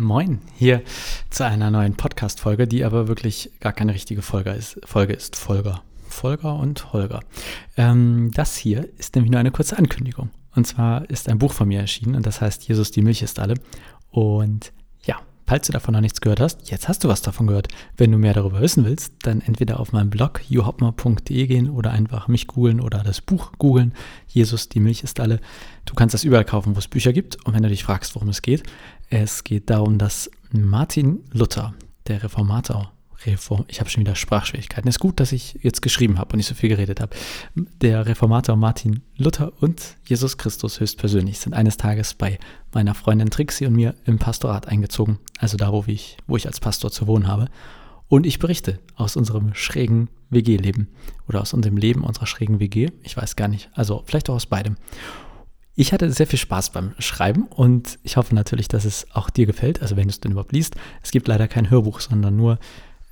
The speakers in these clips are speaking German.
Moin, hier zu einer neuen Podcast-Folge, die aber wirklich gar keine richtige Folge ist. Folge ist Folger. Folger und Holger. Ähm, das hier ist nämlich nur eine kurze Ankündigung. Und zwar ist ein Buch von mir erschienen und das heißt Jesus, die Milch ist alle. Und ja, falls du davon noch nichts gehört hast, jetzt hast du was davon gehört. Wenn du mehr darüber wissen willst, dann entweder auf meinem Blog juhopmer.de gehen oder einfach mich googeln oder das Buch googeln. Jesus, die Milch ist alle. Du kannst das überall kaufen, wo es Bücher gibt. Und wenn du dich fragst, worum es geht, es geht darum, dass Martin Luther, der Reformator, Reform, ich habe schon wieder Sprachschwierigkeiten. Es ist gut, dass ich jetzt geschrieben habe und nicht so viel geredet habe. Der Reformator Martin Luther und Jesus Christus höchstpersönlich sind eines Tages bei meiner Freundin Trixie und mir im Pastorat eingezogen, also da, wo ich, wo ich als Pastor zu wohnen habe. Und ich berichte aus unserem schrägen WG-Leben oder aus unserem Leben unserer schrägen WG. Ich weiß gar nicht. Also vielleicht auch aus beidem. Ich hatte sehr viel Spaß beim Schreiben und ich hoffe natürlich, dass es auch dir gefällt, also wenn du es denn überhaupt liest. Es gibt leider kein Hörbuch, sondern nur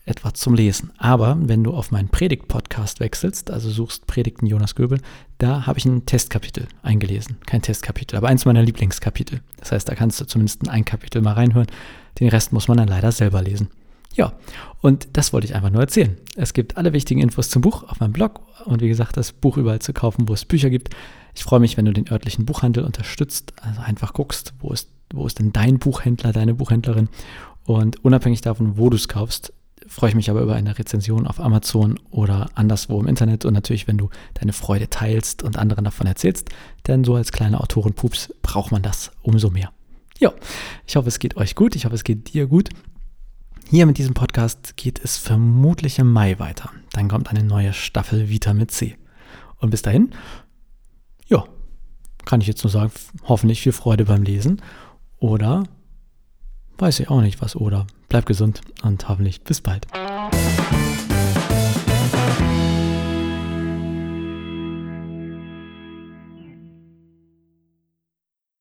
etwas zum Lesen. Aber wenn du auf meinen Predigt-Podcast wechselst, also suchst Predigten Jonas Göbel, da habe ich ein Testkapitel eingelesen. Kein Testkapitel, aber eins meiner Lieblingskapitel. Das heißt, da kannst du zumindest ein Kapitel mal reinhören. Den Rest muss man dann leider selber lesen. Ja, und das wollte ich einfach nur erzählen. Es gibt alle wichtigen Infos zum Buch auf meinem Blog und wie gesagt, das Buch überall zu kaufen, wo es Bücher gibt. Ich freue mich, wenn du den örtlichen Buchhandel unterstützt, also einfach guckst, wo ist, wo ist denn dein Buchhändler, deine Buchhändlerin. Und unabhängig davon, wo du es kaufst, freue ich mich aber über eine Rezension auf Amazon oder anderswo im Internet und natürlich, wenn du deine Freude teilst und anderen davon erzählst, denn so als kleiner Autorenpups braucht man das umso mehr. Ja, ich hoffe, es geht euch gut, ich hoffe, es geht dir gut. Hier mit diesem Podcast geht es vermutlich im Mai weiter. Dann kommt eine neue Staffel Vitamin C. Und bis dahin kann ich jetzt nur sagen, hoffentlich viel Freude beim Lesen. Oder weiß ich auch nicht was. Oder bleib gesund und hoffentlich bis bald.